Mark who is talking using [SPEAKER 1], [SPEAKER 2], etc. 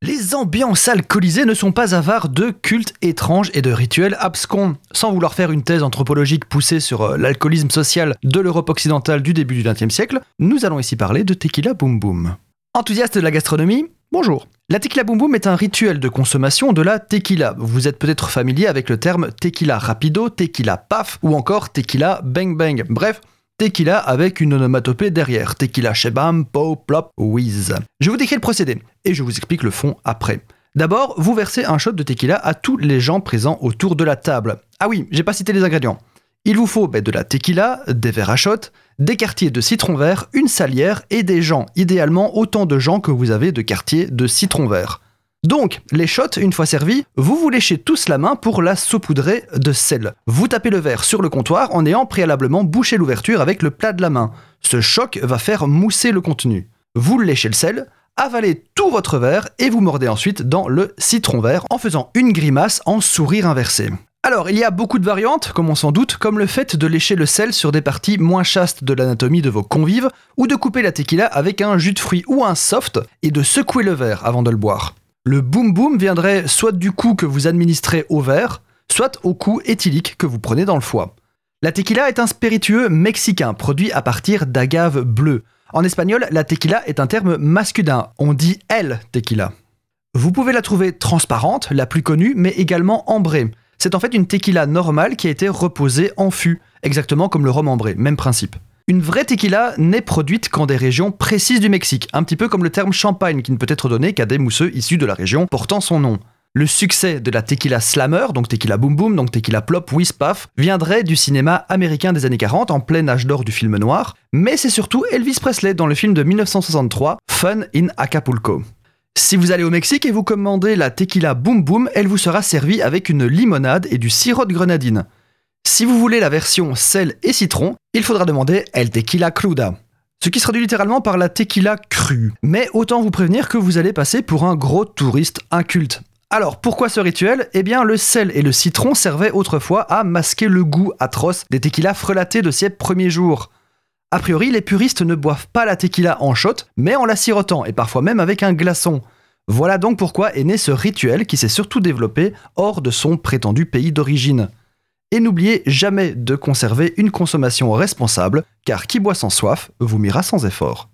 [SPEAKER 1] Les ambiances alcoolisées ne sont pas avares de cultes étranges et de rituels abscons. Sans vouloir faire une thèse anthropologique poussée sur euh, l'alcoolisme social de l'Europe occidentale du début du XXe siècle, nous allons ici parler de tequila boom boom. Enthousiaste de la gastronomie, bonjour. La tequila boom boom est un rituel de consommation de la tequila. Vous êtes peut-être familier avec le terme tequila rapido, tequila paf ou encore tequila bang bang. Bref, tequila avec une onomatopée derrière. Tequila shebam, po, plop, whiz. Je vous décris le procédé et je vous explique le fond après. D'abord, vous versez un shot de tequila à tous les gens présents autour de la table. Ah oui, j'ai pas cité les ingrédients. Il vous faut ben, de la tequila, des verres à shot, des quartiers de citron vert, une salière et des gens, idéalement autant de gens que vous avez de quartiers de citron vert. Donc, les shots, une fois servis, vous vous léchez tous la main pour la saupoudrer de sel. Vous tapez le verre sur le comptoir en ayant préalablement bouché l'ouverture avec le plat de la main. Ce choc va faire mousser le contenu. Vous léchez le sel, avalez tout votre verre et vous mordez ensuite dans le citron vert en faisant une grimace en sourire inversé. Alors, il y a beaucoup de variantes, comme on s'en doute, comme le fait de lécher le sel sur des parties moins chastes de l'anatomie de vos convives, ou de couper la tequila avec un jus de fruits ou un soft et de secouer le verre avant de le boire. Le boom boom viendrait soit du coup que vous administrez au verre, soit au coup éthylique que vous prenez dans le foie. La tequila est un spiritueux mexicain produit à partir d'agave bleue. En espagnol, la tequila est un terme masculin, on dit el tequila. Vous pouvez la trouver transparente, la plus connue, mais également ambrée. C'est en fait une tequila normale qui a été reposée en fût, exactement comme le rhum ambré, même principe. Une vraie tequila n'est produite qu'en des régions précises du Mexique, un petit peu comme le terme champagne qui ne peut être donné qu'à des mousseux issus de la région portant son nom. Le succès de la tequila slammer, donc tequila boom boom, donc tequila plop, whiz paf, viendrait du cinéma américain des années 40 en plein âge d'or du film noir, mais c'est surtout Elvis Presley dans le film de 1963 Fun in Acapulco. Si vous allez au Mexique et vous commandez la tequila boom boom, elle vous sera servie avec une limonade et du sirop de grenadine. Si vous voulez la version sel et citron, il faudra demander El Tequila Cruda. Ce qui se traduit littéralement par la tequila crue. Mais autant vous prévenir que vous allez passer pour un gros touriste inculte. Alors, pourquoi ce rituel? Eh bien, le sel et le citron servaient autrefois à masquer le goût atroce des tequilas frelatés de ces premiers jours. A priori, les puristes ne boivent pas la tequila en shot, mais en la sirotant, et parfois même avec un glaçon. Voilà donc pourquoi est né ce rituel qui s'est surtout développé hors de son prétendu pays d'origine. Et n'oubliez jamais de conserver une consommation responsable, car qui boit sans soif vous mira sans effort.